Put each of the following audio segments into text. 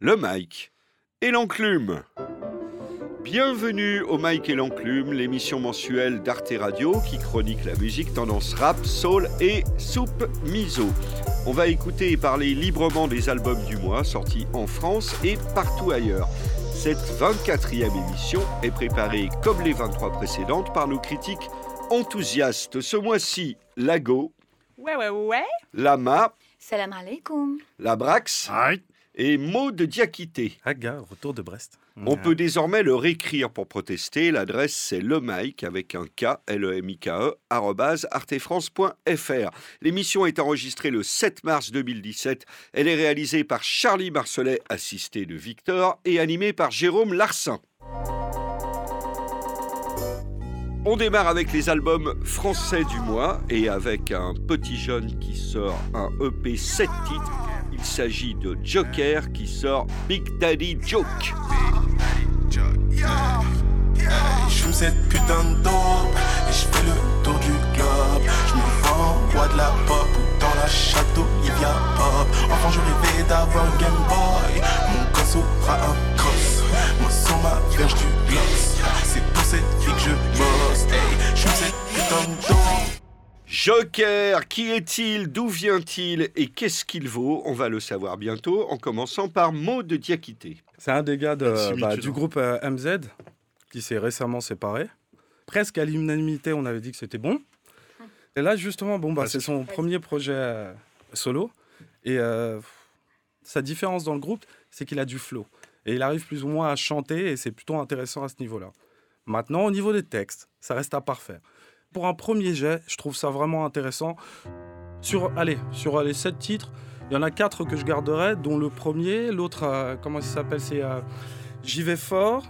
le Mike et l'enclume. Bienvenue au Mike et l'enclume, l'émission mensuelle d'Arte Radio qui chronique la musique tendance rap, soul et soupe miso. On va écouter et parler librement des albums du mois sortis en France et partout ailleurs. Cette 24e émission est préparée comme les 23 précédentes par nos critiques enthousiastes. Ce mois-ci, Lago, Ouais, ouais, ouais. Lama, Salam alaikum. Labrax et Maud Diakité. Aga, retour de Brest. On peut désormais leur écrire pour protester. L'adresse c'est lemike avec un K, l e m i k e arobase artefrance.fr. L'émission est enregistrée le 7 mars 2017. Elle est réalisée par Charlie Marcelet, assisté de Victor, et animée par Jérôme Larsin. On démarre avec les albums français du mois et avec un petit jeune qui sort un EP 7 titres. Il s'agit de Joker qui sort Big Daddy Joke. Je cette putain dope et je fais le tour du globe. Je me renvoie de la pop ou dans la château Livia Pop. Enfant, je rêvais d'avoir un Game Boy. Joker, qui est-il D'où vient-il Et qu'est-ce qu'il vaut? On va le savoir bientôt, en commençant par Maud de Diakité. C'est un des gars de- bah, du groupe euh, MZ qui s'est récemment séparé. Presque à l'unanimité, on avait dit que c'était bon. Et là, justement, bon, bah, c'est son premier projet euh, solo. Et euh, sa différence dans le groupe, c'est qu'il a du flow. Et il arrive plus ou moins à chanter, et c'est plutôt intéressant à ce niveau-là. Maintenant, au niveau des textes, ça reste à parfaire. Pour un premier jet, je trouve ça vraiment intéressant. Sur, allez, sur les sept titres, il y en a quatre que je garderai, dont le premier, l'autre, euh, comment ça s'appelle C'est euh, J'y vais fort.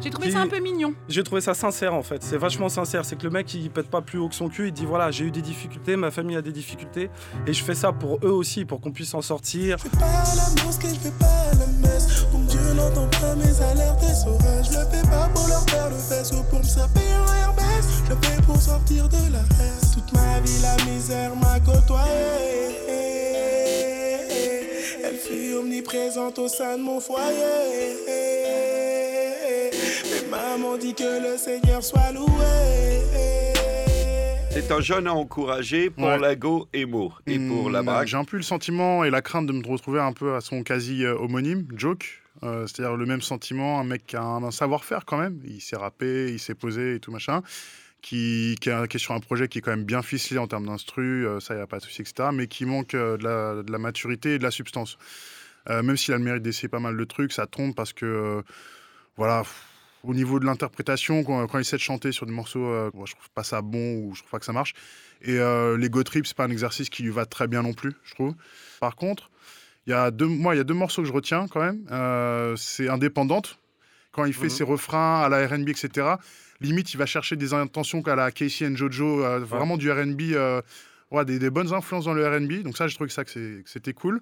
J'ai trouvé Qui- ça un peu mignon. J'ai trouvé ça sincère en fait. C'est vachement sincère. C'est que le mec il pète pas plus haut que son cul. Il dit voilà, j'ai eu des difficultés, ma famille a des difficultés, et je fais ça pour eux aussi, pour qu'on puisse s'en sortir. Je pas à la mosquée, je pas à la messe. Comme Dieu n'entend pas mes alertes et sauvages. Je le fais pas au sein de mon foyer. Mais maman dit que le Seigneur soit loué. C'est un jeune à encourager pour Ouais. Lago et Mo. Et pour Hmm, Labrax, J'ai un peu le sentiment et la crainte de me retrouver un peu à son quasi euh, homonyme, Joke. Euh, C'est-à-dire le même sentiment, un mec qui a un, un savoir-faire quand même. Il s'est rappé, il s'est posé et tout machin. Qui, qui, est, qui est sur un projet qui est quand même bien ficelé en termes d'instru, euh, ça y a pas de souci, etc. Mais qui manque euh, de, la, de la maturité et de la substance. Euh, même s'il a le mérite d'essayer pas mal de trucs, ça tombe parce que, euh, voilà, pff, au niveau de l'interprétation, quand, quand il essaie de chanter sur des morceaux, euh, moi, je trouve pas ça bon ou je trouve pas que ça marche. Et euh, l'ego trip, c'est pas un exercice qui lui va très bien non plus, je trouve. Par contre, il y a deux, moi, il y a deux morceaux que je retiens quand même. C'est Indépendante, quand il fait Mhm. ses refrains à la R&B, etc. Limite, il va chercher des intentions à la Casey and Jojo, euh, vraiment du R&B, euh, ouais, des, des bonnes influences dans le R&B. Donc ça, je trouve que ça que c'était cool.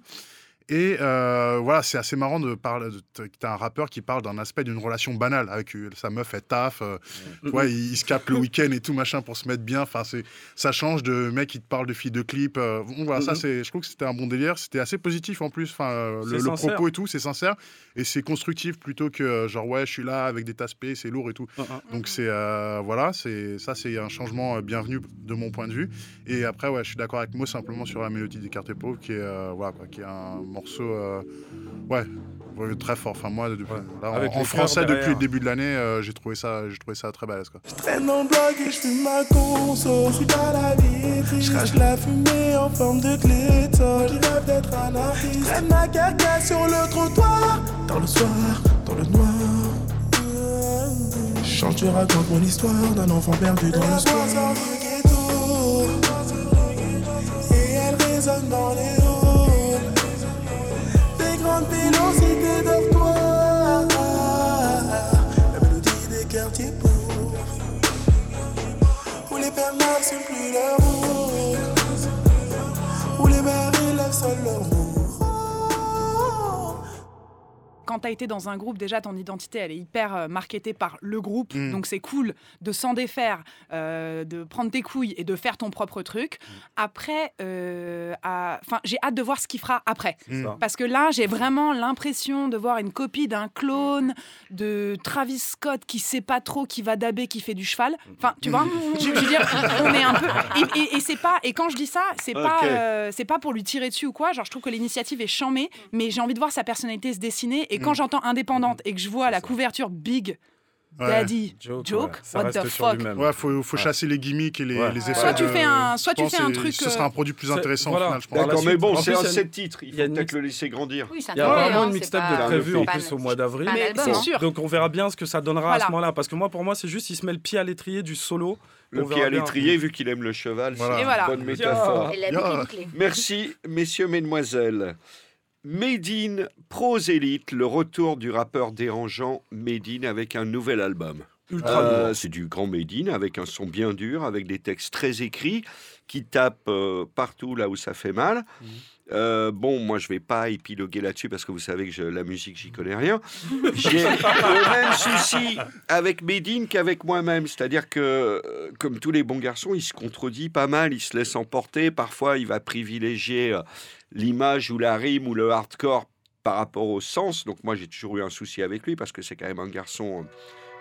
Et euh, voilà, c'est assez marrant de parler. T'as un rappeur qui parle d'un aspect d'une relation banale avec sa meuf, elle taffe, euh, Mhm. ouais, il, il se capte le week-end et tout machin pour se mettre bien. Enfin, c'est ça change de mec qui te parle de filles de clips. euh, bon, voilà, ça c'est. Je trouve que c'était un bon délire. C'était assez positif en plus. Enfin, euh, le, propos et tout, c'est sincère et c'est constructif plutôt que euh, genre ouais, je suis là avec des taspés, c'est lourd et tout. Uh. Donc c'est voilà, c'est ça c'est un changement bienvenu de mon point de vue. Et après ouais, je suis d'accord avec moi simplement sur la mélodie des cartes pauvres qui est voilà quoi, qui est un morceau euh, ouais, très fort. Enfin moi là, en- Avec en, français depuis le début de l'année, euh, j'ai trouvé ça j'ai trouvé ça très balèze quoi. traîne dans le bloc et je fume ma conso. Je suis pas la vitrine. Je crache la fumée en forme de glycol. Je rêve d'être un artiste. Traîne ma carcasse sur le trottoir. Dans le soir, dans le noir. Je chante, je raconte mon histoire d'un enfant perdu dans le soir. Pères n'assument plus rôle. Où les seuls leur quand tu as été dans un groupe, déjà ton identité, elle est hyper euh, marketée par le groupe. Mm. Donc c'est cool de s'en défaire, euh, de prendre tes couilles et de faire ton propre truc. Après, euh, à- enfin, j'ai hâte de voir ce qu'il fera après. Mm. Parce que là, j'ai vraiment l'impression de voir une copie d'un clone de Travis Scott qui sait pas trop, qui va daber, qui fait du cheval. Enfin, tu vois, je, veux dire, on est un peu. Et, et- et c'est pas. Et quand je dis ça, c'est pas, Ok. euh, c'est pas pour lui tirer dessus ou quoi. Genre, je trouve que l'initiative est chamée, mais j'ai envie de voir sa personnalité se dessiner. Et quand Mm. j'entends indépendante et que je vois la couverture Big Ouais. Daddy Joke, Joke, ouais, what the fuck? Ouais, faut, faut Ouais. chasser les gimmicks et les, Ouais. les Ouais. effets. Soit tu de- fais un- soit tu fais un truc, Ce sera euh, un produit plus intéressant voilà. au final, je pense. D'accord, mais bon, c'est un sept titres. Il il y a faut peut-être le laisser grandir. Oui, Il y a vraiment une mixtape de prévu en plus au mois d'avril. c'est hein. sûr. Donc on verra bien ce que ça donnera à ce moment-là. Parce que moi, pour moi, c'est juste il se met le pied à l'étrier du solo. Le pied à l'étrier, vu qu'il aime le cheval, Voilà. c'est une bonne métaphore. Merci, messieurs, mesdemoiselles. Made in Prosélite, le retour du rappeur dérangeant Made in avec un nouvel album. Ultra Euh, c'est du grand Made in avec un son bien dur, avec des textes très écrits qui tapent euh, partout là où ça fait mal. Mhm. Euh, bon, moi je vais pas épiloguer là-dessus parce que vous savez que je- la musique j'y connais rien. J'ai le même souci avec Made in qu'avec moi-même, c'est-à-dire que comme tous les bons garçons, il se contredit pas mal, il se laisse emporter. Parfois, il va privilégier l'image ou la rime ou le hardcore par rapport au sens. Donc moi j'ai toujours eu un souci avec lui parce que c'est quand même un garçon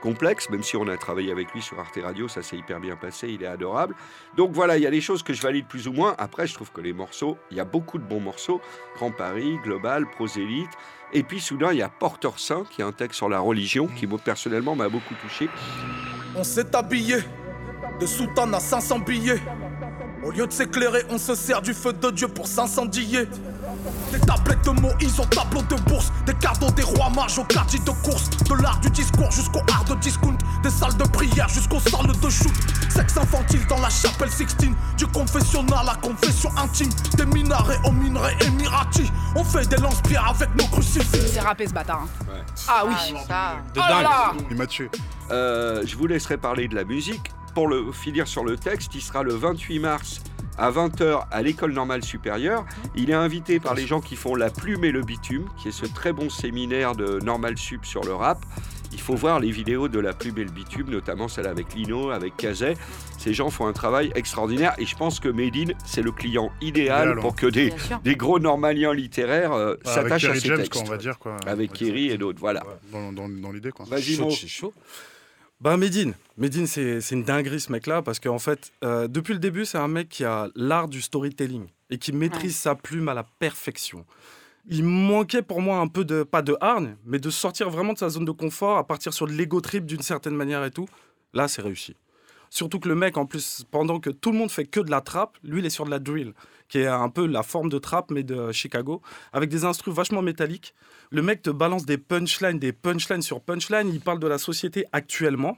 complexe, même si on a travaillé avec lui sur Arte Radio, ça s'est hyper bien passé, il est adorable. Donc voilà, il y a des choses que je valide plus ou moins. Après, je trouve que les morceaux, il y a beaucoup de bons morceaux. Grand Paris, Global, Prosélite. Et puis soudain, il y a Porteur Saint, qui est un texte sur la religion, qui moi, personnellement m'a beaucoup touché. On s'est habillé de soutane à 500 billets. Au lieu de s'éclairer, on se sert du feu de Dieu pour s'incendier. Des tablettes de Moïse au tableau de bourse, des cadeaux des rois mages au quartier de course, de l'art du discours jusqu'au art de discount, des salles de prière jusqu'aux salles de shoot, sexe infantile dans la chapelle Sixtine, du confessionnal à confession intime, des minarets aux minerais émiratis, on fait des lance-pierres avec nos crucifix. C'est rappé ce bâtard. hein. Ouais. Ah oui. Ah, ça. De Oh dingue. là Il m'a tué. Euh, je vous laisserai parler de la musique. Pour le finir sur le texte, il sera le 28 mars à 20h à l'école normale supérieure. Il est invité par les gens qui font La Plume et le Bitume, qui est ce très bon séminaire de Normal Sup sur le rap. Il faut voir les vidéos de La Plume et le Bitume, notamment celle avec Lino, avec Kazay. Ces gens font un travail extraordinaire et je pense que Medine, c'est le client idéal pour que des, gros normaliens littéraires euh, Bah, avec s'attachent à Kerry ces James, textes. quoi, on va dire. Quoi. Avec Kerry et d'autres, voilà. Dans, dans, dans l'idée, quoi. Vas-y, Chaud Bah Medine, Medine c'est c'est une dinguerie ce mec-là parce qu'en fait, euh, depuis le début, c'est un mec qui a l'art du storytelling et qui maîtrise sa plume à la perfection. Il manquait pour moi un peu de, pas de hargne, mais de sortir vraiment de sa zone de confort, à partir sur de l'ego trip d'une certaine manière et tout. Là, c'est réussi. Surtout que le mec, en plus, pendant que tout le monde fait que de la trap, lui, il est sur de la drill, qui est un peu la forme de trap, mais de Chicago, avec des instruments vachement métalliques. Le mec te balance des punchlines, des punchlines sur punchlines. Il parle de la société actuellement.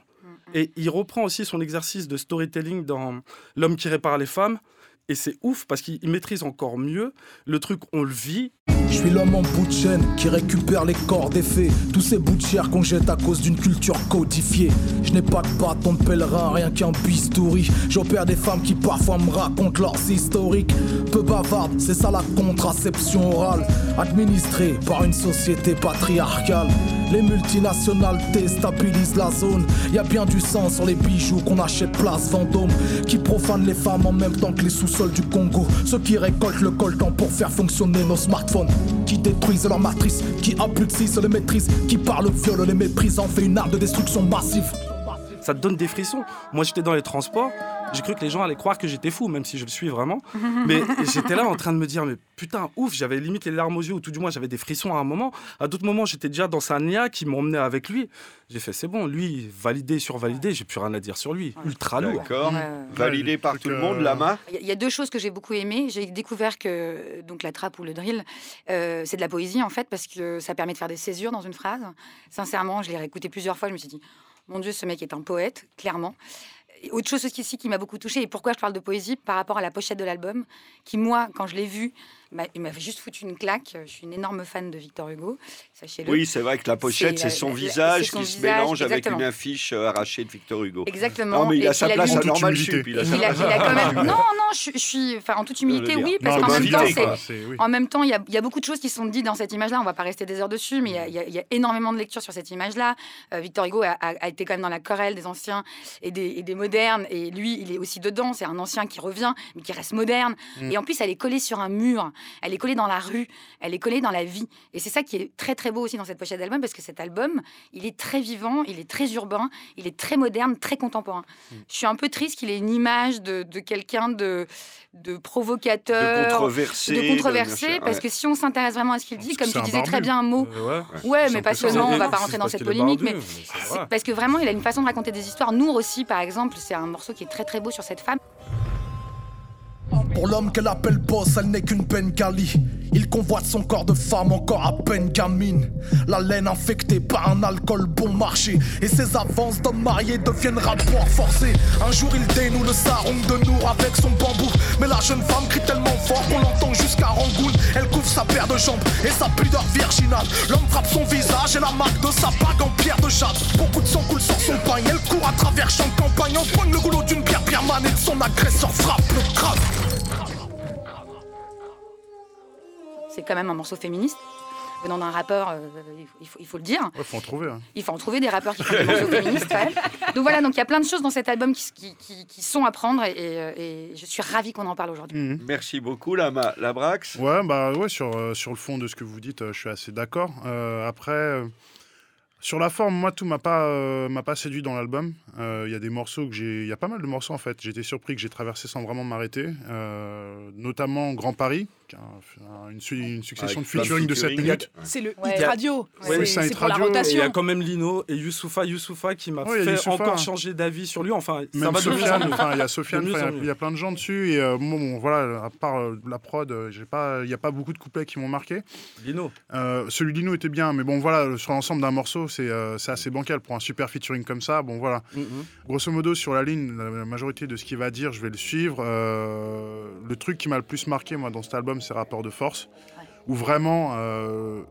Et il reprend aussi son exercice de storytelling dans L'homme qui répare les femmes. Et c'est ouf parce qu'il maîtrise encore mieux le truc, on le vit. Je suis l'homme en bout de chaîne qui récupère les corps des faits. Tous ces bouts de chair qu'on jette à cause d'une culture codifiée. Je n'ai pas de bâton de pèlerin, rien qu'un bistouri. J'opère des femmes qui parfois me racontent leurs historiques. Peu bavardes, c'est ça la contraception orale. Administrée par une société patriarcale. Les multinationales déstabilisent la zone. Y a bien du sang sur les bijoux qu'on achète place Vendôme. Qui profanent les femmes en même temps que les sous-sols du Congo. Ceux qui récoltent le coltan pour faire fonctionner nos smartphones. Qui détruisent leur matrice, qui abrutissent les maîtrises, qui par le viol les méprisent, en fait une arme de destruction massive. Ça te donne des frissons. Moi, j'étais dans les transports. J'ai cru que les gens allaient croire que j'étais fou, même si je le suis vraiment. Mais j'étais là en train de me dire, mais putain, ouf, j'avais limite les larmes aux yeux, ou tout du moins j'avais des frissons à un moment. À d'autres moments, j'étais déjà dans sa nia qui m'emmenait avec lui. J'ai fait, c'est bon, lui, validé, survalidé, j'ai plus rien à dire sur lui. Ultra lourd. D'accord. Validé par tout le monde, euh, Lama Il y a- il y a deux choses que j'ai beaucoup aimées. J'ai découvert que donc la trappe ou le drill, euh, c'est de la poésie en fait parce que ça permet de faire des césures dans une phrase. Sincèrement, je l'ai réécouté plusieurs fois. Je me suis dit, mon Dieu, ce mec est un poète, clairement. Autre chose aussi qui m'a beaucoup touchée, et pourquoi je parle de poésie par rapport à la pochette de l'album, qui moi, quand je l'ai vue, Il m'a- Il m'a juste foutu une claque. Je suis une énorme fan de Victor Hugo, sachez-le. Oui, c'est vrai que la pochette, C'est, son la- visage son qui se mélange avec une affiche euh, arrachée de Victor Hugo. Exactement. Non, mais il a sa place à Normal. Sup. Il a sa place Non, non, je, je suis. Enfin, en toute humilité, oui, parce qu'en même temps, oui. Même il y, a- il y a beaucoup de choses qui sont dites dans cette image-là. On va pas rester des heures dessus, mais il y a- y, y énormément de lectures sur cette image-là. Euh, Victor Hugo a, a- a été quand même dans la querelle des anciens et des, et des modernes, et lui, il est aussi dedans. C'est un ancien qui revient, mais qui reste moderne. Mm. Et en plus, elle est collée sur un mur. Elle est collée dans la rue. Elle est collée dans la vie. Et c'est ça qui est très très beau aussi dans cette pochette d'album, parce que cet album, il est très vivant, il est très urbain, il est très moderne, très contemporain. Mm. Je suis un peu triste qu'il ait une image de, de quelqu'un de, de provocateur, de controversé. de controversé, parce ouais. que si on s'intéresse vraiment à ce qu'il dit, comme tu disais très bien un mot, Euh, ouais. mais ça. passionnant, on va pas rentrer dans cette polémique, barbu, mais parce que vraiment, il a une façon de raconter des histoires. Nour aussi, par exemple, c'est un morceau qui est très très beau sur cette femme. Pour l'homme qu'elle appelle boss, elle n'est qu'une Bengali. Il convoite son corps de femme encore à peine gamine. La laine infectée par un alcool bon marché. Et ses avances d'homme marié deviennent rapports forcés. Un jour il dénoue le sarong de Nour avec son bambou. Mais la jeune femme crie tellement fort qu'on l'entend jusqu'à Rangoon. Elle couvre sa paire de jambes et sa pudeur virginale. L'homme frappe son visage et la marque de sa bague en pierre de jade. Beaucoup de sang coule sur son pagne. Elle court à travers champs de campagne. Empoigne le goulot d'une pierre birmane et son agresseur frappe le crâne. C'est quand même un morceau féministe. Venant d'un rappeur, euh, il, faut, il il le dire. Ouais, faut en trouver. hein. Il faut en trouver des rappeurs qui font des morceaux féministes quand même. Donc voilà, donc il y a plein de choses dans cet album qui, qui- qui- qui sont à prendre et, et- et je suis ravie qu'on en parle aujourd'hui. Mhm. Merci beaucoup, Lama. La Brax. Ouais, bah ouais, sur, euh, sur le fond de ce que vous dites, euh, je suis assez d'accord. Euh, après, euh, sur la forme, moi, tout m'a pas, euh, m'a pas séduit dans l'album. Euh, Il y a des morceaux que j'ai. Il y a pas mal de morceaux en fait. J'étais surpris que j'ai traversé sans vraiment m'arrêter. Euh, notamment Grand Paris, une, su- une succession Avec de de featuring de 7 featuring. minutes. C'est le Ouais. hit radio. Ouais, C'est c'est un c'est hit pour la radio, et il y a Et il y a rotation. quand même Lino et Youssoufa, Youssoufa qui m'a fait Youssoufa. encore changer d'avis sur lui. Enfin, ça va de Sofiane, il y a Sofiane, De enfin, il y a- mieux. il y, a plein de gens dessus et euh, bon, bon, voilà, à part euh, la prod, euh, j'ai pas, il y a pas beaucoup de couplets qui m'ont marqué. Lino. Euh, celui d'Ino était bien, mais bon voilà, sur l'ensemble d'un morceau, c'est euh, c'est assez bancal pour un super featuring comme ça. Bon voilà, Mhm. grosso modo sur la ligne, la, la majorité de ce qu'il va dire, je vais le suivre. Euh, le truc qui m'a le plus marqué moi dans cet album, c'est Rapport de force, où vraiment euh,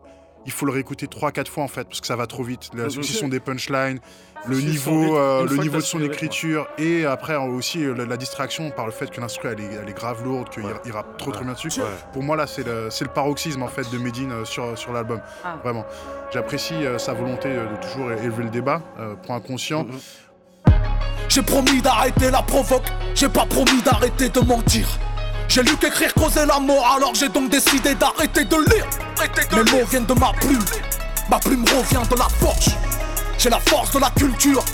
il faut le réécouter 3-4 fois en fait, parce que ça va trop vite. La succession des punchlines, le niveau, euh, le niveau de son écriture, et après euh, aussi la, la distraction par le fait que l'instru elle est, elle est grave lourde, qu'il Ouais. il rappe trop trop bien dessus. Ouais. Pour moi là c'est le, c'est le paroxysme en fait de Medine euh, sur, sur l'album. Ah. Vraiment. J'apprécie euh, sa volonté de toujours élever le débat, euh, point inconscient. Mhm. J'ai promis d'arrêter la provoque, j'ai pas promis d'arrêter de mentir. J'ai lu qu'écrire causait la mort, alors j'ai donc décidé d'arrêter de lire. Mes mots viennent de ma plume, ma plume revient de la forge. J'ai la force de la culture,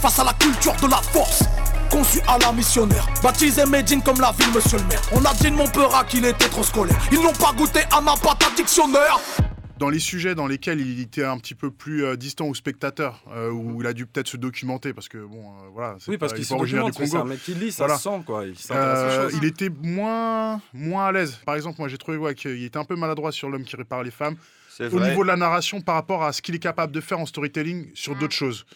face à la culture de la force. Conçu à la missionnaire, baptisé Medine comme la ville, monsieur le maire. On a dit de mon peur qu'il était trop scolaire. Ils n'ont pas goûté à ma pâte à dictionnaire. Dans les sujets dans lesquels il était un petit peu plus euh, distant au spectateur, euh, où il a dû peut-être se documenter, parce que bon, euh, voilà, c'est Oui, parce qu'il se documente, du c'est un Congo. mec qui lit, ça Voilà. se sent quoi. Il s'intéresse aux choses. il était moins, moins à l'aise. Par exemple, moi j'ai trouvé ouais, qu'il était un peu maladroit sur l'homme qui répare les femmes. Au vrai. niveau de la narration, par rapport à ce qu'il est capable de faire en storytelling sur d'autres choses.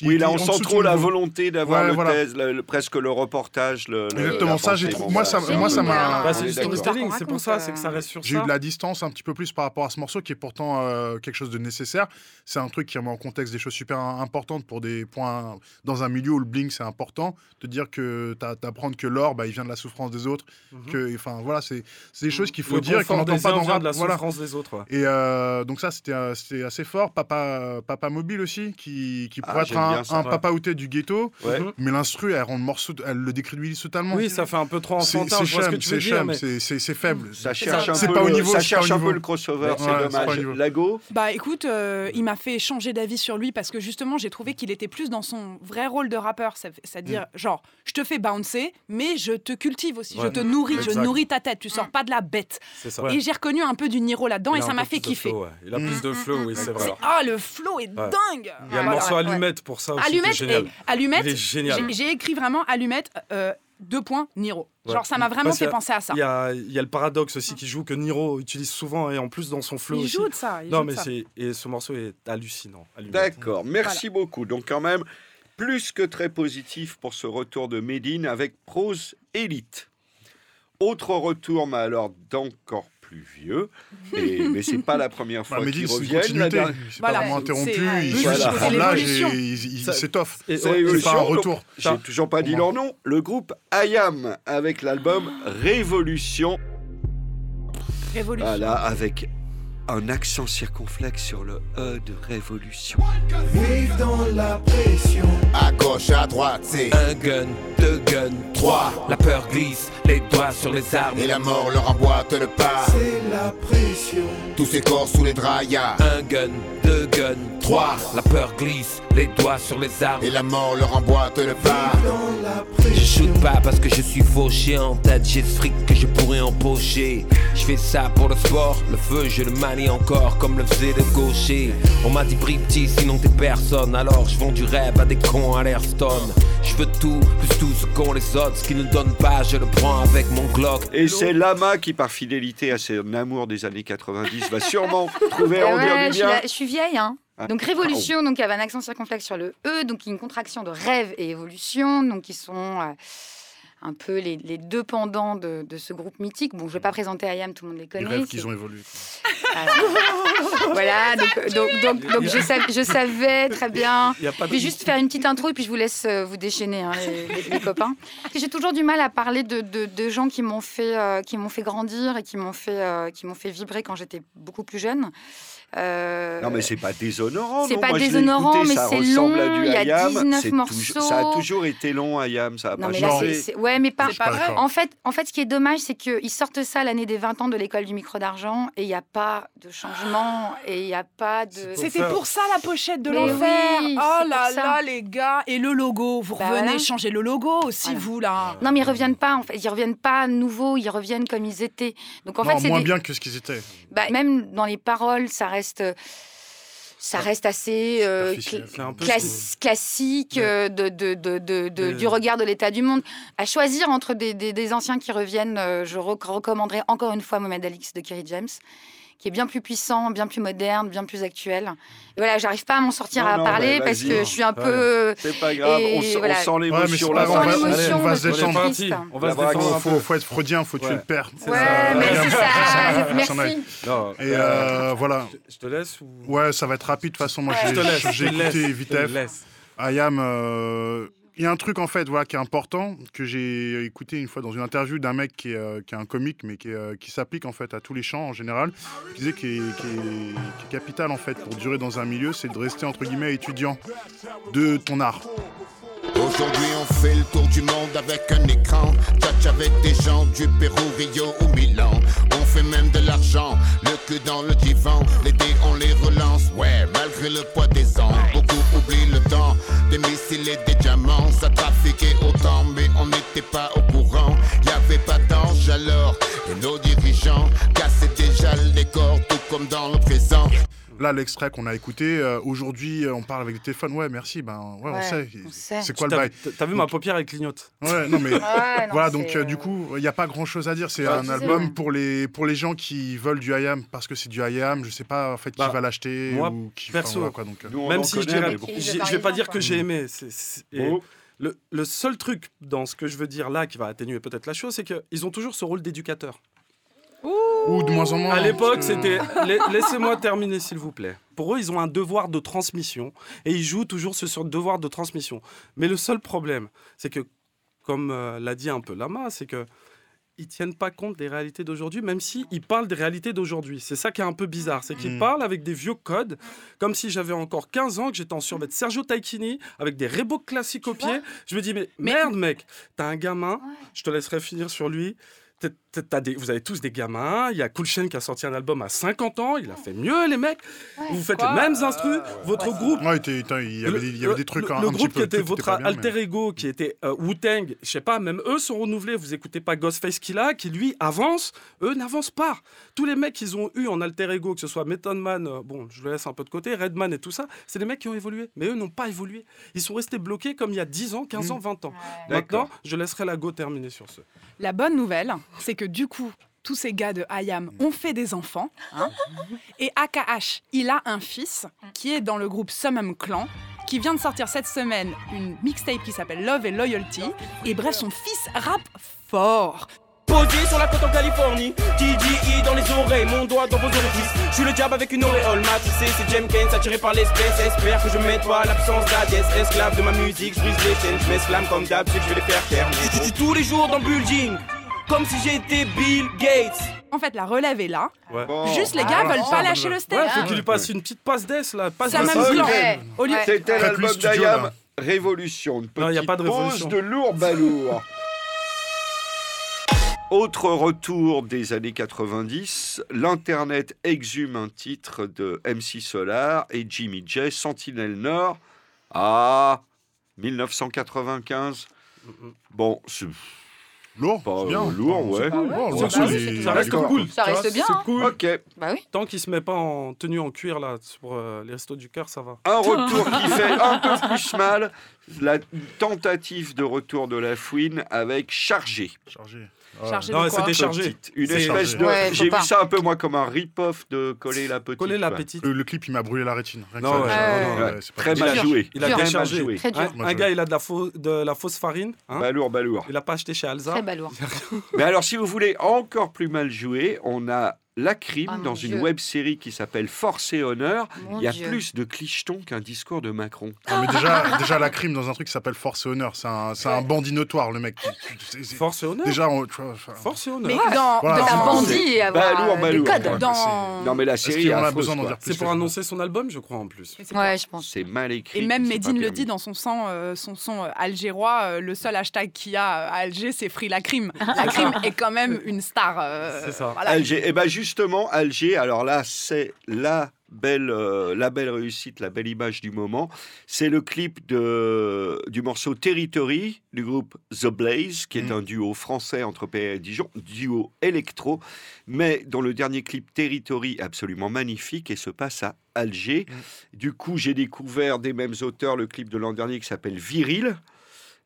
Il Oui, là, on en sent de trop la volonté d'avoir Ouais, le voilà. thèse, le- le- presque le reportage. Le, Exactement, ça, j'ai Bon, moi, ça- moi, ça m'a- Bah, euh, c'est du storytelling, c'est pour ça, c'est que ça euh, reste sur J'ai eu ça. de la distance un petit peu plus par rapport à ce morceau qui est pourtant euh, quelque chose de nécessaire. C'est un truc qui remet en contexte des choses super importantes pour des points dans un milieu où le bling c'est important. Te dire que t'a- t'apprendre que l'or bah, il vient de la souffrance des autres. Mhm. Que, enfin voilà, c'est c'est des choses qu'il faut Le dire et qu'on n'entend pas dans de la souffrance des autres. Et euh, donc ça, c'était euh, c'était assez fort. Papa, papa Mobile aussi, qui, qui Ah, pourrait être un, ça, un papa outé du ghetto. Ouais. Mhm. Mais l'instru, elle rend le morceau, elle le décrédibilise totalement. Oui, ça fait un peu trop enfantin. c'est chum, c'est faible. Ça C'est cherche ça. un peu, pas au le- niveau, ça cherche au un peu niveau. le crossover, c'est dommage. Lago Bah écoute, euh, il m'a fait changer d'avis sur lui parce que justement j'ai trouvé qu'il était plus dans son vrai rôle de rappeur, c'est-à-dire genre je te fais bouncer mais je te cultive aussi, je te nourris, je nourris ta tête, tu sors pas de la bête. Et j'ai reconnu un peu du Niro là-dedans et ça m'a fait kiffer. Flow, ouais. Il a Mm. plus de flow, oui, c'est vrai. Ah le flow est dingue. Il y a le Voilà, morceau ouais, ouais. Allumette pour ça aussi. qui est Allumette, génial. et Allumette, Il est génial. j'ai- écrit vraiment Allumette euh, deux points Niro. Genre Ouais. ça m'a vraiment Parce fait a- penser à ça. Il y, a, il y a le paradoxe aussi qui joue que Niro utilise souvent et en plus dans son flow Il aussi. joue de ça. il Non joue de mais ça. c'est et ce morceau est hallucinant. D'accord, merci beaucoup. Donc quand même, plus que très positif pour ce retour de Médine avec Prose Elite. Autre retour, mais alors d'encore plus vieux. Et, mais c'est pas la première Bah, fois Mehdi, qu'ils c'est reviennent. Continuité. dernière- C'est Voilà, pas vraiment c'est- interrompu. c'est- Ils voilà. prennent C'est l'âge et ils s'étoffent. Et- C'est C'est pas un retour. J'ai toujours pas dit leur nom. Le groupe IAM avec l'album Révolution. Révolution. Voilà, avec un accent circonflexe sur le E de Révolution. Vive dans la pression. À gauche, à droite, c'est Un gun, deux guns, trois. La peur glisse, les doigts sur les armes. Et la mort leur emboîte le pas. C'est la pression. Tous ces corps sous les draps, y'a Un gun, deux guns, trois. La peur glisse, les doigts sur les armes. Et la mort leur emboîte le pas. Je shoot pas parce que je suis fauché en tête, j'ai ce fric que je pourrais empocher. Je fais ça pour le sport, le feu je le manie encore comme le faisait le gaucher. On m'a dit brille petit sinon t'es personne, alors je vends du rêve à des cons à l'air stone. Je veux tout, plus tout ce qu'ont les autres, ce qui ne donne pas, je le prends avec mon Glock. Et c'est Lama qui, par fidélité à son amour des années 90, va sûrement trouver à en dire ouais, du je, suis bien. je suis vieille, hein. Ah. Donc révolution, donc il y avait un accent circonflexe sur le E, donc une contraction de rêve et évolution, donc qui sont euh, un peu les, les deux pendants de, de ce groupe mythique. Bon, je vais pas présenter Ayam, tout le monde les Les connaît. rêves c'est- qu'ils ont évolué. Voilà, Voilà, donc, donc, donc, donc je, sav- je savais très bien. Je vais juste faire une petite intro et puis je vous laisse euh, vous déchaîner, hein, les, les- les copains. J'ai toujours du mal à parler de, de- de gens qui m'ont fait, euh, qui m'ont fait grandir et qui m'ont fait, euh, qui m'ont fait vibrer quand j'étais beaucoup plus jeune. Euh, Non, mais c'est pas déshonorant. c'est pas Moi, déshonorant, écouté, mais c'est long, il y a Hayam, 19 c'est morceaux. ça a toujours été long, Ayam, ça a Non, pas mais là, changé. c'est- ouais, mais pas. Vrai. En fait, en fait, ce qui est dommage, c'est qu'ils sortent ça l'année des 20 ans de l'école du micro d'argent et il n'y a pas de changement et il n'y a pas de. C'était pour ça la pochette de l'enfer. oui, oh là là, les gars. Et le logo, vous Bah revenez voilà. changer le logo aussi, Voilà. vous là. Non, mais ils reviennent pas. En fait, ils reviennent pas nouveaux. Ils reviennent comme ils étaient. Donc en Non, fait, c'est moins des- bien que ce qu'ils étaient. bah, même dans les paroles, ça reste. Ça reste assez euh, cla- class- classique Ouais. euh, de, de- de- de- de- Euh. du regard de l'état du monde. À choisir entre des, des- des anciens qui reviennent, euh, je rec- recommanderais encore une fois Mohamed Alix de Kerry James, qui est bien plus puissant, bien plus moderne, bien plus actuel. Et voilà, j'arrive pas à m'en sortir Non, à non, parler bah, parce que je suis un Ouais. peu. C'est pas grave, Et on, s- on voilà. sent Ouais, mais l'émotion c'est là. on va- l'émotion, on va se détendre. On va se détendre Il faut, faut être freudien, faut tuer Ouais. le père. C'est Ouais, ça. mais c'est ça. S'en aille. Merci. Non, Et euh, voilà. je te laisse ou... Ouais, ça va être rapide. De toute façon, moi, Ouais. j'ai Je te laisse, j'ai je te laisse, écouté je vite te F. laisse. Ayam, euh, il y a un truc en fait voilà, qui est important, que j'ai écouté une fois dans une interview d'un mec qui est, euh, qui un comique, mais qui, euh, qui s'applique en fait à tous les chants en général. Il disait qu'il est, est capital en fait pour durer dans un milieu, c'est de rester entre guillemets étudiant de ton art. Aujourd'hui on fait le tour du monde avec un écran. Tchatch avec des gens du Pérou, Rio ou Milan. On fait même de l'argent, le cul dans le divan. Les dés on les relance, ouais, malgré le poids des ans. Beaucoup oublient le temps, des missiles et des diamants. Ça trafiquait autant mais on n'était pas au courant. Y avait pas d'ange alors, et nos dirigeants Cassaient déjà le décor tout comme dans le présent Là, l'extrait qu'on a écouté, euh, aujourd'hui, euh, on parle avec le téléphone. Ouais, merci, ben ouais, on Ouais, sait. on sait. C'est quoi le bail t'as vu ma paupière, elle clignote. Ouais, non mais. Ouais, non, Voilà, donc euh, du coup, il n'y a pas grand chose à dire. C'est Ouais, un album pour les, pour les gens qui veulent du IAM parce que c'est du IAM. Je sais pas en fait qui Bah, va l'acheter. ou qui, perso, voilà, quoi, donc, euh. Nous, Même si je dirais, je vais pas dire que j'ai aimé. Oh. le, le seul truc dans ce que je veux dire là qui va atténuer peut-être la chose, c'est qu'ils ont toujours ce rôle d'éducateur. Ou de moins en moins. À l'époque, parce que- c'était. La- Laissez-moi terminer, s'il vous plaît. Pour eux, ils ont un devoir de transmission et ils jouent toujours ce sur devoir de transmission. Mais le seul problème, c'est que, comme euh, l'a dit un peu Lama, c'est que ils tiennent pas compte des réalités d'aujourd'hui, même si ils parlent des réalités d'aujourd'hui. C'est ça qui est un peu bizarre, c'est qu'ils Mm. parlent avec des vieux codes, comme si j'avais encore 15 ans, que j'étais en survêt de Sergio Tacchini, avec des Reebok classiques au pied. Je me dis, mais, Mais- merde, mec, t'as un gamin, je te laisserai finir sur lui. Des- vous avez tous des gamins. Il y a Cool Chain qui a sorti un album à 50 ans. Il a fait mieux, les mecs. Vous faites Quoi les mêmes instrus. Votre groupe. Ouais, il y avait, des, il y avait des trucs le, un, le un groupe petit peu. qui était votre bien, alter mais- ego, qui était euh, Wu-Tang, je sais pas, même eux sont renouvelés. Vous écoutez pas Ghostface Killah, qui lui avance. Eux n'avancent pas. Tous les mecs qu'ils ont eu en alter ego, que ce soit Method Man, euh, bon, je le laisse un peu de côté, Redman et tout ça, c'est des mecs qui ont évolué. Mais eux n'ont pas évolué. Ils sont restés bloqués comme il y a 10 ans, 15 ans, 20 ans. Maintenant, je laisserai la go terminer sur ce. La bonne nouvelle, c'est que du coup, tous ces gars de IAM ont fait des enfants. hein. et AKH, il a un fils qui est dans le groupe Summum Clan, qui vient de sortir cette semaine une mixtape qui s'appelle Love et Loyalty. Et bref, son fils rappe fort. Posé sur la côte en Californie, TGI dans les oreilles, mon doigt dans vos orifices. Je suis le diable avec une auréole matrixée, c'est James Kane, attiré par l'espèce. Espère que je mette pas l'absence d'Adiès, esclave de ma musique, je brise les chaînes, je m'exclame comme d'hab, c'est que je vais les faire taire. Je suis tous les jours dans le building, comme si j'étais Bill Gates. En fait, la relève est là. Ouais. Juste, les gars Ah, veulent pas lâcher le steak. Ouais, faut qu'il lui passe une petite passe d'ess là. Passe Ça. Au lieu-. C'était l'album d'Ayam. Révolution. Une Non, y a petite pas de pause révolution. de lourd balourd. Autre retour des années 90, l'Internet exhume un titre de MC Solar et Jimmy J, Sentinelle Nord, à 1995. Bon, c'est Lourd, pas bien. euh, lourd, ouais. C'est morceau, cool. Ça reste cool. Ça reste bien, C'est hein. cool. Ok, Bah oui. Tant qu'il se met pas en tenue en cuir là pour euh, les restos du cœur, ça va. un retour qui fait un peu plus mal, la tentative de retour de la fouine avec Chargé. Chargé. Chargé Non, c'était chargé. Petite. Une espèce de. Ouais, J'ai vu ça un peu moi comme un rip-off de coller la petite. Coller la petite. Le, le clip, il m'a brûlé la rétine. Non, ça, ouais, non, non, ouais, pas Très mal joué. Il a bien chargé. joué. Un, un gars, il a de la, faux- de la fausse farine. hein. Balourd, balourd. Il a pas acheté chez Alza. Très balourd. Mais alors, si vous voulez encore plus mal jouer, on a La Crime Ah, dans une Dieu. web série qui s'appelle Force et Honneur. Mon Il y a Dieu. plus de clichetons qu'un discours de Macron. Non, mais déjà, déjà, la crime dans un truc qui s'appelle Force et Honneur. C'est un, bandit notoire, le mec. Force et honneur. Déjà, on- tu vois, enfin, Force et honneur. Mais dans, Voilà, dans- bandit et avoir euh, balourd. des codes. Ouais. dans- Non, mais la série est a affreuse, besoin dire plus C'est pour annoncer son album, je crois, en plus. Ouais, je pense. C'est mal écrit. Et même Medine le dit dans son son, euh, son son euh, algérois, euh, le seul hashtag qu'il y a à Alger, c'est Free la crime. La crime est quand même une star. C'est ça. Alger. Et ben justement, Alger, alors là, c'est la belle, euh, la belle réussite, la belle image du moment. C'est le clip de, du morceau Territory du groupe The Blaze, qui est Mhm. un duo français entre PA et Dijon, duo électro, mais dont le dernier clip Territory absolument magnifique et se passe à Alger. Du coup, j'ai découvert des mêmes auteurs le clip de l'an dernier qui s'appelle Viril,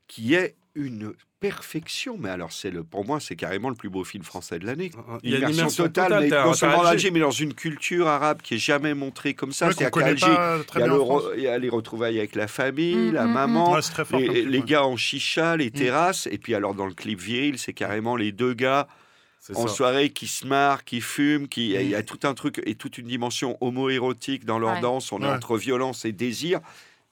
qui est une perfection. Mais alors, c'est le, pour moi, c'est carrément le plus beau film français de l'année. Il y a une Immersion totale, totale. mais à- non à seulement. Alger, mais dans une culture arabe qui est jamais montrée comme ça. C'est-à-dire connaît qu'Alger, il y, a bien le en France. re- il y a les retrouvailles avec la famille, Mm, la mm, mm. maman, Ouais, c'est fort. les, gars en chicha, les terrasses. Et puis alors, dans le clip viril, c'est carrément les deux gars C'est en ça. soirée qui se marrent, qui fument, qui il y a tout un truc et toute une dimension homo-érotique dans leur Ouais. danse. On est Ouais. entre violence et désir.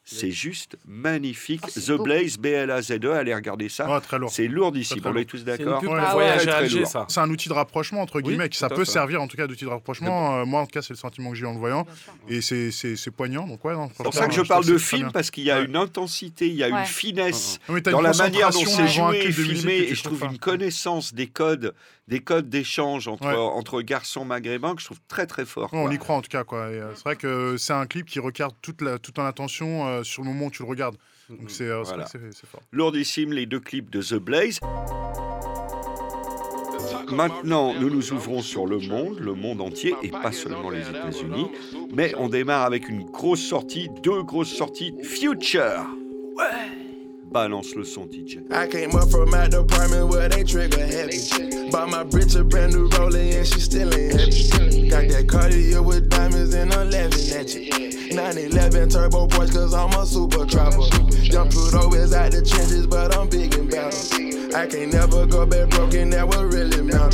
C'est juste magnifique. Oh, c'est The beau. Blaze, B-L-A-Z-E, allez regarder ça. Très lourd. C'est lourdissime. Très, très On lourd. est tous d'accord Ouais, ouais. lourd. C'est un outil de rapprochement, entre guillemets, qui ça peut servir en tout cas d'outil de rapprochement. Euh, moi, en tout cas, c'est le sentiment que j'ai en le voyant. Et c'est- poignant. Ouais, C'est pour ça que je parle de film, parce qu'il y a Ouais. une intensité, il y a Ouais. une finesse Oui, t'as dans une la manière dont c'est joué et filmé, et je trouve une connaissance des codes, des codes d'échange entre, Ouais. entre garçons maghrébins que je trouve très très fort. Ouais, on y croit en tout cas. euh, C'est vrai que c'est un clip qui requiert toute, la, toute ton attention euh, sur le moment où tu le regardes. Donc c'est euh, Voilà. fort. Lourdissime, les deux clips de The Blaze. Maintenant, nous nous ouvrons sur le monde, le monde entier, et pas seulement les États-Unis. Mais on démarre avec une grosse sortie, deux grosses sorties. Future Balance le son, DJ. I came up from my department where they trigger heavy. Bought my bitch a brand new Rollie and she still ain't heavy. Got that Cartier with diamonds and I'm laughing at you. 911 turbo Porsche cause I'm a super trapper. Young Pluto is out the trenches but I'm big and battle. I can't never go back broken, that would really matter.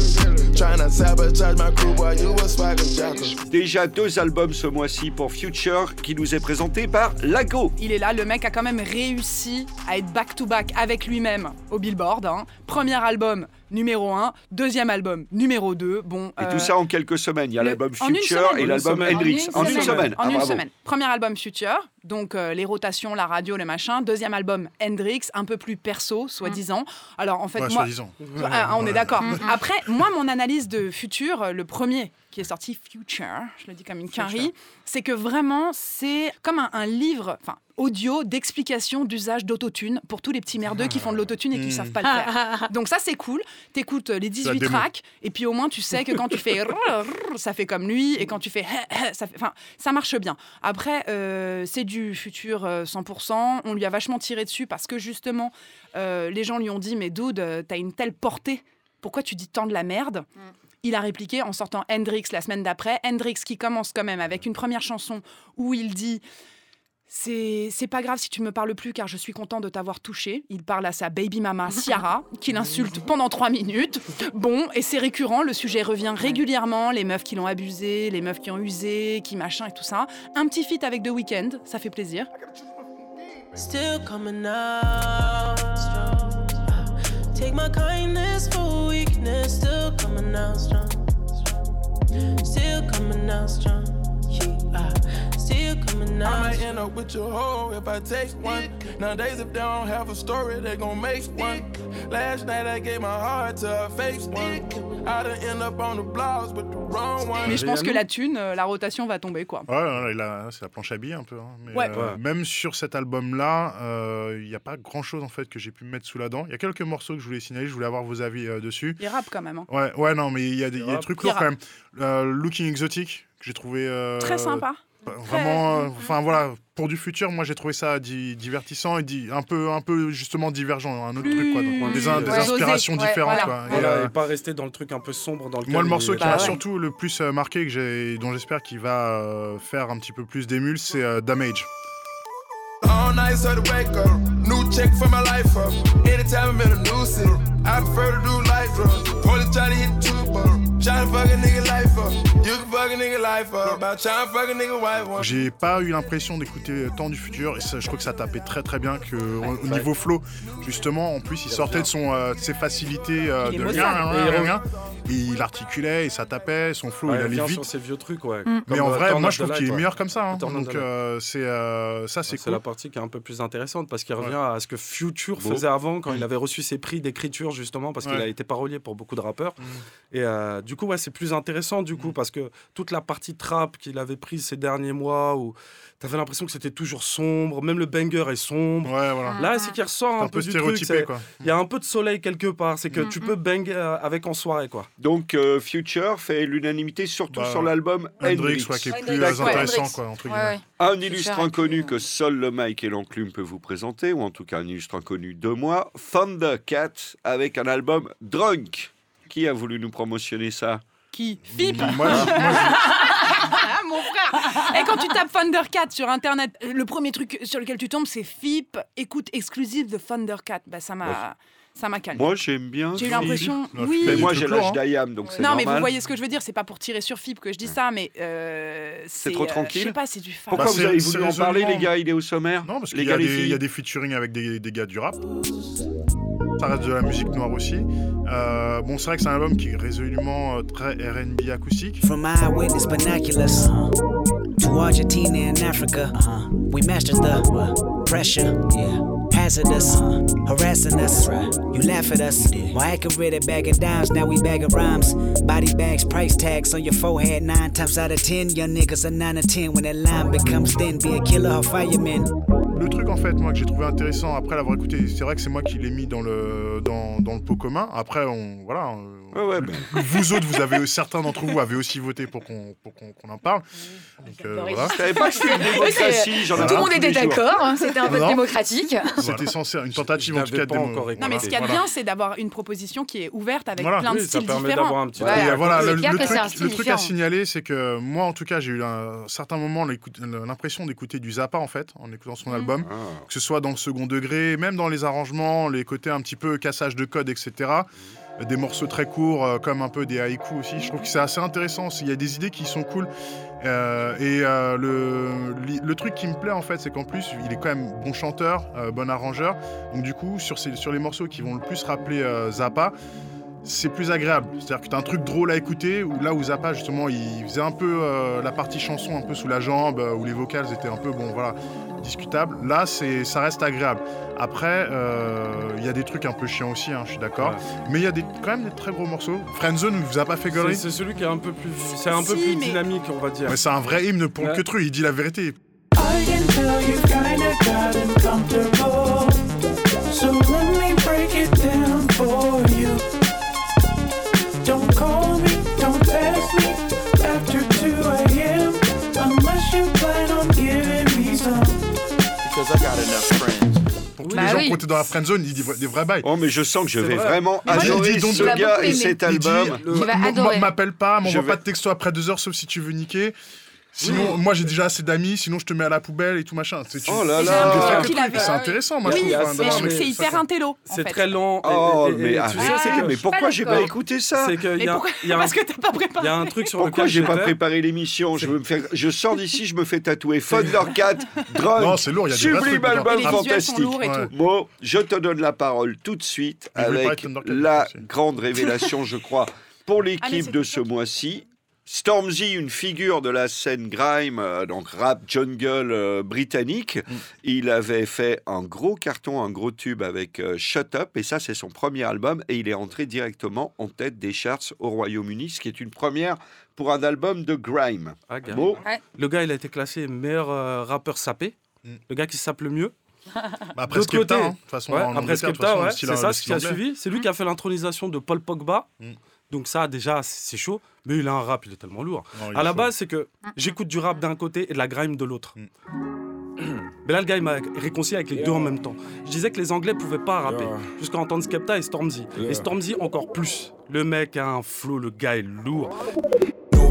Déjà deux albums ce mois-ci pour Future qui nous est présenté par Lago. Il est là, le mec a quand même réussi à être back-to-back avec lui-même au Billboard. hein. Premier album numéro 1, deuxième album numéro 2. Bon, Et euh, tout ça en quelques semaines. Il y a l'album en une Future semaine. et En l'album une semaine. Hendrix. En une semaine. Ah, En une bravo. semaine. Premier album Future, donc euh, les rotations, la radio, le machin. Deuxième album Hendrix, un peu plus perso, soi-disant. Alors en fait, Ouais, moi, soi-disant. Ah, on est d'accord. Après, moi, mon analyse de Future, euh, le premier qui est sorti, Future, je le dis comme une quinrie, c'est que vraiment, c'est comme un, un livre, enfin, audio d'explication d'usage d'autotune pour tous les petits merdeux qui font de l'autotune et qui ne Mhm. savent pas le faire. Donc ça, c'est cool. T'écoutes euh, les 18 démo. tracks et puis au moins, tu sais que quand tu fais ça fait comme lui et quand tu fais ça fait... Enfin, ça marche bien. Après, euh, c'est du Future euh, 100%. On lui a vachement tiré dessus parce que justement, euh, les gens lui ont dit, mais dude, euh, t'as une telle portée. Pourquoi tu dis tant de la merde? Il a répliqué en sortant Hendrix la semaine d'après. Hendrix qui commence quand même avec une première chanson où il dit C'est pas grave si tu me parles plus car je suis content de t'avoir touché. Il parle à sa baby mama Ciara, qui l'insulte pendant trois minutes. Bon, et c'est récurrent, le sujet revient régulièrement, les meufs qui l'ont abusé, les meufs qui ont usé, qui machin et tout ça. Un petit feat avec The Weeknd, ça fait plaisir. Still coming out. Take my kindness for weakness. Coming out strong. Still coming out strong. Yeah, still coming I might end up with your hoe if I take one. Nowadays, if they don't have a story, they gon' make one. Last night I gave my heart to a fake one. I done end up on the blogs with the wrong one. Mais je pense que la thune, euh, la rotation va tomber quoi. Ouais, c'est la planche à billets un peu. hein. Mais, Ouais. euh, Même sur cet album-là, euh, il n'y a pas grand-chose en fait que j'ai pu me mettre sous la dent. Il y a quelques morceaux que je voulais signaler, je voulais avoir vos avis euh, dessus. Il rappe quand même. hein. Ouais, ouais, non, mais il y a des, il y a des rap. trucs lourds quand même. Euh, Looking Exotic, que j'ai trouvé. euh, Très sympa. Bah, Vraiment, euh, enfin voilà, pour du futur, moi j'ai trouvé ça di- divertissant et di- un peu, un peu justement divergent, un autre Plus- truc quoi. Donc, des, in- des Ouais. inspirations ouais, différentes voilà. quoi. Et, Voilà, euh, et pas rester dans le truc un peu sombre dans lequel moi, le morceau est- qui Bah m'a ouais. surtout le plus euh, marqué, que j'ai, dont j'espère qu'il va euh, faire un petit peu plus d'émule, c'est euh, Damage. All night, so to wake up. New check for my life up. Anytime I'm in a new city, I prefer to do light drugs. Police try to hit the tuba. Tryna fuck a nigga life up. You can fuck a nigga life up. About tryna fuck a nigga wife one. J'ai pas eu l'impression d'écouter tant du futur et ça, je trouve que ça tapait très très bien que au, au niveau flow justement en plus il sortait de son euh, de ses facilités euh, de rien, Et il rien, revient- rien, et il articulait et ça tapait son flow Ouais, il allait vite sur ses vieux trucs, ouais. Mm. mais en euh, vrai moi je trouve qu'il est meilleur comme ça hein. Donc euh, c'est euh, ça c'est C'est cool la partie qui est un peu plus intéressante parce qu'il Ouais. revient à ce que Future faisait avant quand il avait reçu ses prix d'écriture justement parce qu'il a été parolier pour beaucoup de rappeurs. Mm. Et euh, du coup, ouais, c'est plus intéressant du coup parce que toute la partie trap qu'il avait prise ces derniers mois où t'avais l'impression que c'était toujours sombre, même le banger est sombre. ouais voilà Là, c'est qu'il ressort un, un peu peu du truc. stéréotypé Il y a un peu de soleil quelque part. C'est que Mm, tu mm. peux banger euh, avec en soirée, quoi. Donc euh, Future fait l'unanimité surtout Bah, sur l'album Hendrix ouais, qui est Hendrix, plus intéressant Hendrix. quoi entre Ouais, guillemets ouais. Un illustre inconnu que seul le Mike et l'enclume peut vous présenter, ou en tout cas un illustre inconnu de moi, Thundercat, avec un album Drunk. Qui a voulu nous promotionner ça? Qui? Moi, moi, Ah, mon frère Et quand tu tapes Thundercat sur internet, euh, le premier truc sur lequel tu tombes, c'est FIP, écoute exclusive de Thundercat. Bah, ça m'a. Ça m'a calmé. Moi j'aime bien. J'ai eu l'impression. Oui. Mais moi j'ai l'âge d'Ayam, donc c'est Non, mais vous voyez ce que je veux dire, c'est pas pour tirer sur FIP que je dis ça, mais euh, c'est. trop euh, tranquille Je sais pas, c'est du fan. Pourquoi Bah, vous avez voulu en parler, les gars Il est au sommaire Non, parce Les qu'il y, y a des featuring avec des, des gars du rap. Ça reste de la musique noire aussi. Euh, bon, c'est vrai que c'est un album qui est résolument euh, très RB acoustique. From eyewitness binoculars to Argentina and Africa, we mastered the pressure. Hazardous, harassing us. You laugh at us. Why I can read it bag of dimes, now we bag of rhymes. Body bags, price tags on your forehead. Nine times out of ten, young niggas are nine or ten. When that line becomes thin, be a killer or fireman. Le truc, en fait, moi, que j'ai trouvé intéressant après l'avoir écouté, c'est vrai que c'est moi qui l'ai mis dans le, dans, dans le pot commun. Après, on, voilà. Ouais, ouais, ben, Vous autres, vous avez, certains d'entre vous avez aussi voté pour qu'on en parle. Donc, euh, voilà. je savais pas que c'était une démocratie, Tout le monde était d'accord, hein, c'était un vote démocratique. C'était censé une tentative, en tout cas, démo- encore. Non, mais ce qu'il y a de Voilà. bien, c'est d'avoir une proposition qui est ouverte avec Voilà. plein de Oui, styles différents. d'avoir un petit. Et, Ouais. voilà, c'est le, truc, le à signaler, c'est que moi, en tout cas, j'ai eu un certain moment l'impression d'écouter du Zappa, en fait, en écoutant son Mhm. album. Ah. que ce soit dans le second degré, même dans les arrangements, les côtés un petit peu cassage de code, etc. Des morceaux très courts, euh, comme un peu des haïkus aussi. Je trouve que c'est assez intéressant. Il y a des idées qui sont cool. Euh, et euh, le, le truc qui me plaît, en fait, c'est qu'en plus, il est quand même bon chanteur, bon arrangeur. Donc, du coup, sur, sur les morceaux qui vont le plus rappeler Zappa, c'est plus agréable. C'est-à-dire que tu as un truc drôle à écouter, où là où Zappa, justement, il faisait un peu euh, la partie chanson un peu sous la jambe, euh, où les vocales étaient un peu, bon, voilà, discutables. Là, c'est, ça reste agréable. Après, euh, il y a des trucs un peu chiants aussi, hein, je suis d'accord. Ouais. Mais il y a des, quand même des très gros morceaux. Friendzone, vous a pas fait gueuler c'est celui qui est un peu plus, c'est un peu Si, plus mais- dynamique, on va dire. Mais c'est un vrai hymne pour le Ouais. que truc, il dit la vérité. I can tell you kinda got uncomfortable. So let me break it down Dans la friendzone, il dit des vrais bails. Oh, mais je sens que je vais vrai. vraiment Mais adorer ce donc, il gars et cet album. Il m'appelle pas, m'envoie Je pas vais- de texto après deux heures, sauf si tu veux niquer. Sinon, moi j'ai déjà assez d'amis, sinon je te mets à la poubelle et tout machin. C'est Oh là là. c'est- intéressant, moi je Oui, trouve. hein, mais d'avoir je que mec- c'est hyper intello. C'est très lent. et- Oh, et- et- mais tu sais, que- mais pourquoi j'ai pas écouté ça C'est Mais y a, pourquoi il y a un- Parce que t'as pas il y préparé. a un truc sur Pourquoi lequel j'ai pas préparé l'émission? Je, veux me faire... je sors d'ici, je me fais tatouer Thundercat, Drunk, Non, c'est lourd, il y a sublime album fantastique. lourds et Ouais. tout. Mo, je te donne la parole tout de suite avec la grande révélation, je crois, pour Allez, l'équipe de ce mois-ci. Stormzy, une figure de la scène grime, euh, donc rap jungle euh, britannique. Mm. Il avait fait un gros carton, un gros tube avec euh, Shut Up, et ça c'est son premier album, et il est entré directement en tête des charts au Royaume-Uni, ce qui est une première pour un album de grime. Ah, Le gars, il a été classé meilleur euh, rappeur sapé. Mm. Le gars qui sape le mieux. Bah, après D'autre Skepta, côté- hein, de toute façon, Ouais, en après Skepta, ouais, c'est ça ce qui a suivi. C'est lui qui a fait l'intronisation de Paul Pogba. Donc ça, déjà, c'est chaud. Mais il a un rap, il est tellement lourd. Non, À la chaud. base, c'est que j'écoute du rap d'un côté et de la grime de l'autre. Mm. Mais là, le gars, il m'a réconcilié avec les deux en même temps. Je disais que les Anglais pouvaient pas rapper jusqu'à entendre Skepta et Stormzy. Et Stormzy encore plus. Le mec a un flow, le gars est lourd.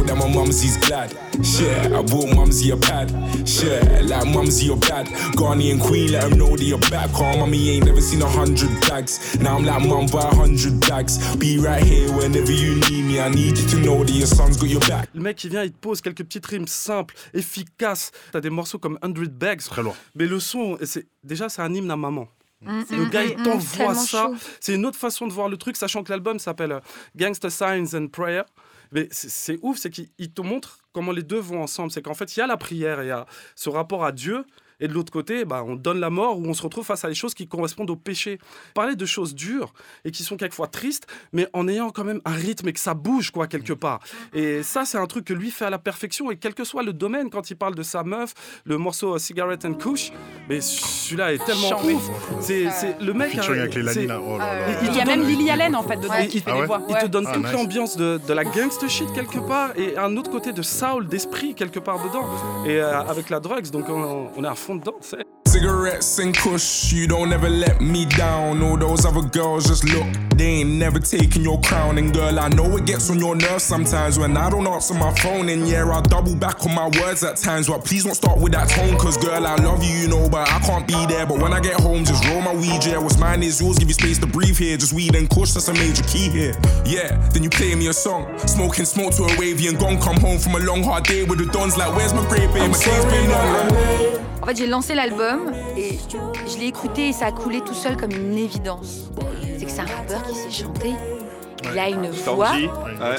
Know that my mumsy's glad. Shit, I bought mumsy a pad. Shit, like mumsy your bad. Ghanaian queen, let him know that you're back. Call mommy ain't never seen a hundred bags. Now I'm like mum by a hundred bags. Be right here whenever you need me. I need you to know that your son's got your back. Le mec, il vient, il te pose quelques petites rimes simples, efficaces. T'as des morceaux comme 100 Bags. Très lourd. Mais le son, c'est déjà, c'est un hymne à maman. Mm, Le mm, gars, il mm, t'envoie ça. C'est une autre façon de voir le truc, sachant que l'album s'appelle euh, Gangsta Signs and Prayer. Mais c'est- ouf, c'est qu'il il te montre comment les deux vont ensemble. C'est qu'en fait, il y a la prière, il y a ce rapport à Dieu. Et de l'autre côté, bah, on donne la mort où on se retrouve face à des choses qui correspondent au péché. Parler de choses dures et qui sont quelquefois tristes, mais en ayant quand même un rythme et que ça bouge quoi quelque part. Et ça, c'est un truc que lui fait à la perfection. Et quel que soit le domaine, quand il parle de sa meuf, le morceau euh, Cigarette and Kush, mais celui-là est tellement Chambé. ouf. C'est c'est- le mec. Hein, avec les. Oh là là. Il y a même Lily Allen en fait dedans Ouais. qui fait Ah ouais voix. il te donne Ah, toute nice. l'ambiance de, de la gangster shit quelque part et un autre côté de soul, d'esprit quelque part dedans. Et euh, avec la drugs, donc on, on est à fond dedans. c'est- Cigarettes and kush, you don't ever let me down. All those other girls just look, they ain't never taking your crown. And girl, I know it gets on your nerves sometimes when I don't answer my phone. And yeah, I double back on my words at times, but please don't start with that tone. Cause girl, I love you, you know, but I can't be there. But when I get home, just roll my weed, yeah. What's mine is yours, give you space to breathe here. Just weed and kush, that's a major key here. Yeah, then you play me a song. Smoking smoke to a wavy and gone. Come home from a long hard day with the dons like, where's my grape? My day's been on. En fait, j'ai lancé l'album et je l'ai écouté et ça a coulé tout seul comme une évidence. C'est que c'est un rappeur qui sait chanter. Il a une voix.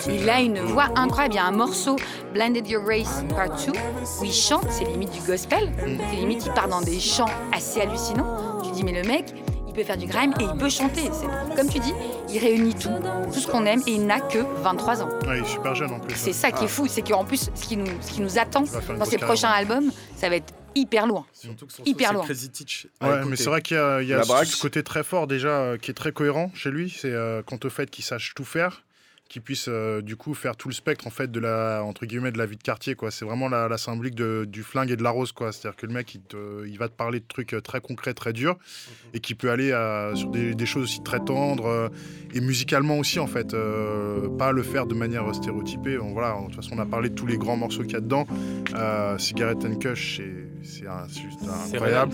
Il a une voix incroyable. Il y a un morceau, Blinded Your Race Part 2, où il chante, c'est limite du gospel. C'est limite, il part dans des chants assez hallucinants. Tu dis, mais le mec, il peut faire du grime et il peut chanter. C'est- Comme tu dis, il réunit tout, tout ce qu'on aime et il n'a que 23 ans. Ouais, il est super jeune en plus. C'est ça qui est fou, c'est qu'en plus, ce qui nous, ce qui nous attend dans grosse prochains albums, ça va être hyper loin. Surtout que son Hyper loin. c'est Crazy Teach. à Ouais, mais c'est vrai qu'il y a, il y a La ce, côté très fort déjà euh, qui est très cohérent chez lui. C'est euh, quant au fait qu'il sache tout faire, qu'il puisse euh, du coup faire tout le spectre en fait de la entre guillemets de la vie de quartier quoi. C'est vraiment la, la symbolique de- du flingue et de la rose quoi. C'est-à-dire que le mec il, te- il va te parler de trucs euh, très concrets, très durs et qui peut aller sur des, des choses aussi très tendres euh, et musicalement aussi en fait. euh, pas le faire de manière stéréotypée. Bon, voilà, de toute façon on a parlé de tous les grands morceaux qu'il y a dedans. Euh, Cigarette and Kush c'est c'est juste incroyable.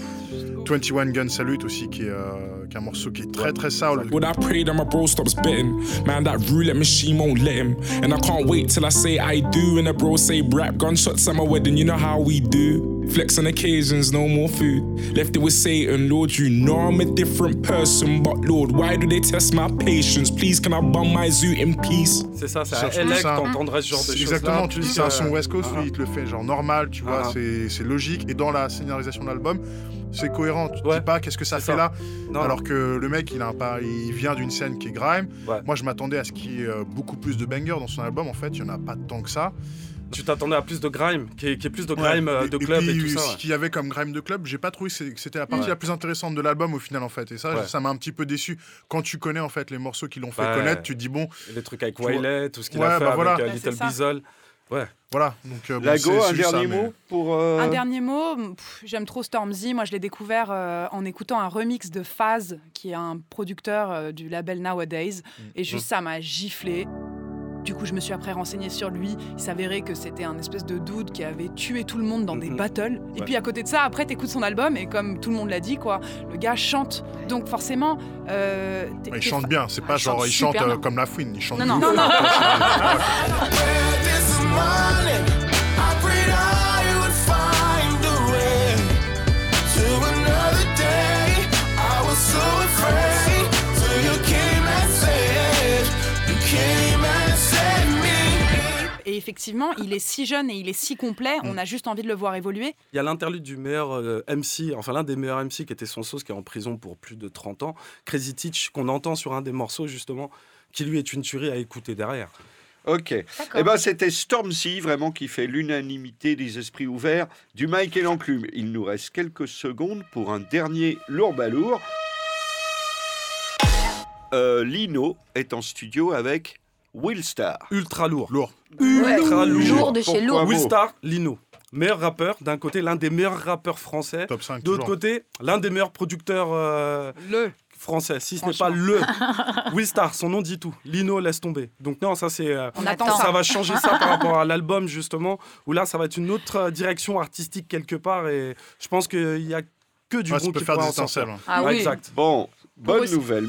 21 Gun Salute aussi, qui est, euh, qui est un morceau qui est très très soul. Would I pray that my bro stops betting? Man, that roulette machine won't let him. And I can't wait till I say I do. And the bro say rap gunshots at my wedding. You know how we do. Flex on occasions, no more food. Left it with Satan, Lord. You know I'm a different person, but Lord, why do they test my patience? Please, can I bum my zoo in peace? C'est ça, ça. t'entendrais ce genre de choses. Exactement, tu dis c'est un son West Coast, Ah, lui, il te le fait genre normal, tu vois, Ah. c'est c'est logique. Et dans la scénarisation de l'album, c'est cohérent. Tu Ouais. dis pas qu'est-ce que ça fait ça. là, Non, alors que le mec, il, a un pas, il vient d'une scène qui est grime. Ouais. Moi, je m'attendais à ce qu'il y ait euh, beaucoup plus de bangers dans son album. En fait, il y en a pas tant que ça. Tu t'attendais à plus de grime, qui est, qui est plus de Ouais. grime euh, Et- de club et, puis, tout ça. Ce ouais. qu'il y avait comme grime de club, j'ai pas trouvé que c'était la partie Ouais. la plus intéressante de l'album au final en fait. Et ça, Ouais. ça m'a un petit peu déçu. Quand tu connais en fait les morceaux qui l'ont fait connaître, tu te dis bon, Et les trucs avec. Wiley, tout ce qu'il Ouais, a fait bah avec voilà. euh, Ouais, Little. Bizzle. Ouais. voilà. Donc euh, bon, Lago, c'est- un dernier ça, mais- mot pour. euh, Un dernier mot, j'aime trop Stormzy. Moi, je l'ai découvert euh, en écoutant un remix de Faz, qui est un producteur euh, du label Nowadays. Et juste ça m'a giflé. Du coup, je me suis après renseigné sur lui. Il s'avérait que c'était un espèce de dude qui avait tué tout le monde dans des Mhm. battles. Et Ouais. puis à côté de ça, après, t'écoutes son album et comme tout le monde l'a dit, quoi, le gars chante. Donc forcément, euh, Il chante bien, c'est pas Ah, genre il chante euh, comme la fouine, il chante Non, non, non, non. This morning, I prayed I would find a way to another day. I was so afraid, so you came and saved. You came effectivement, il est si jeune et il est si complet, on a juste envie de le voir évoluer. Il y a l'interlude du meilleur euh, MC, enfin l'un des meilleurs MC qui était son sauce, qui est en prison pour plus de 30 ans, Crazy Teach, qu'on entend sur un des morceaux justement, qui lui est une tuerie à écouter derrière. Ok. Eh ben, c'était Stormzy, vraiment, qui fait l'unanimité des esprits ouverts du Mike et l'enclume. Il nous reste quelques secondes pour un dernier lourd balourd. Euh, Lino est en studio avec Willstar. Ultra lourd. Lourd. Ultra Ouais, lourd. lourd de chez lourd. Willstar, Lino. Meilleur rappeur, d'un côté, l'un des meilleurs rappeurs français. Top 5 D'autre toujours. côté, l'un des meilleurs producteurs euh, Le. français, si ce n'est pas le. Willstar, son nom dit tout. Lino, laisse tomber. Donc non, ça c'est... euh, On Attends. attend ça ça. va changer ça par rapport à l'album justement, où là ça va être une autre direction artistique quelque part et je pense qu'il y a que du Ouais, bon ça peut qui faire des en sortir. étincelles. Ah Ouais, oui. Exact. Bon, bonne aussi. nouvelle.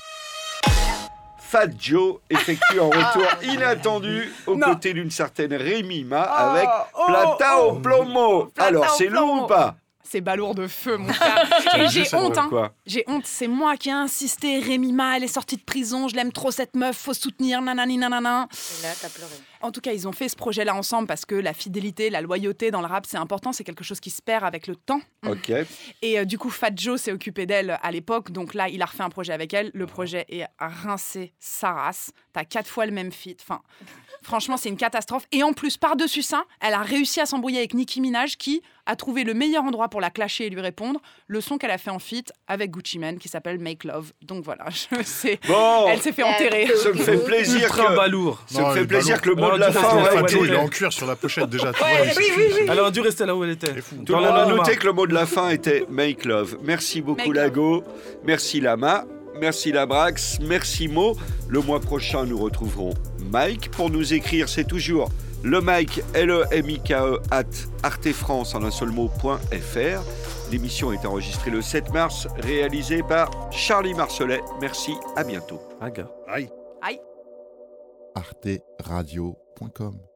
Fat Joe effectue un retour inattendu aux Non. côtés d'une certaine Rémi Ma avec oh, Plata oh. au plomo. Plata Alors, c'est lourd ou pas C'est balourd de feu, mon frère. Et j'ai honte, hein. Quoi J'ai honte, c'est moi qui ai insisté. Rémi Ma, elle est sortie de prison, je l'aime trop cette meuf, faut soutenir, nanani nanana. Et là, t'as pleuré. En tout cas, ils ont fait ce projet-là ensemble parce que la fidélité, la loyauté dans le rap, c'est important, c'est quelque chose qui se perd avec le temps. Ok. Et euh, du coup, Fat Joe s'est occupé d'elle à l'époque, donc là, il a refait un projet avec elle. Le projet est rincé sa race. T'as quatre fois le même feat. Enfin, franchement, c'est une catastrophe. Et en plus, par-dessus ça, elle a réussi à s'embrouiller avec Nicki Minaj qui a trouvé le meilleur endroit pour la clasher et lui répondre. Le son qu'elle a fait en feat avec Gucci Mane qui s'appelle Make Love. Donc voilà, je sais. Bon, Elle s'est fait enterrer. ça me fait plaisir Ultra que... balourd. Ça me fait plaisir balourd. que le mot Alors, de la fin Joe, il est en cuir sur la pochette déjà. tu vois, il oui, suffit. oui, oui. Elle aurait dû rester là où elle était. Tout le monde a noté que le mot de la fin était Make Love. Merci beaucoup Make love. Lago, merci Lama, merci Labrax, merci Mo. Le mois prochain, nous retrouverons Mike. Pour nous écrire, c'est toujours le Mike, L-E-M-I-K-E, at artefrance en un seul mot.fr. L'émission est enregistrée le 7 mars, réalisée par Charlie Marcelet. Merci, à bientôt. Aïe. Aïe. arteradio.com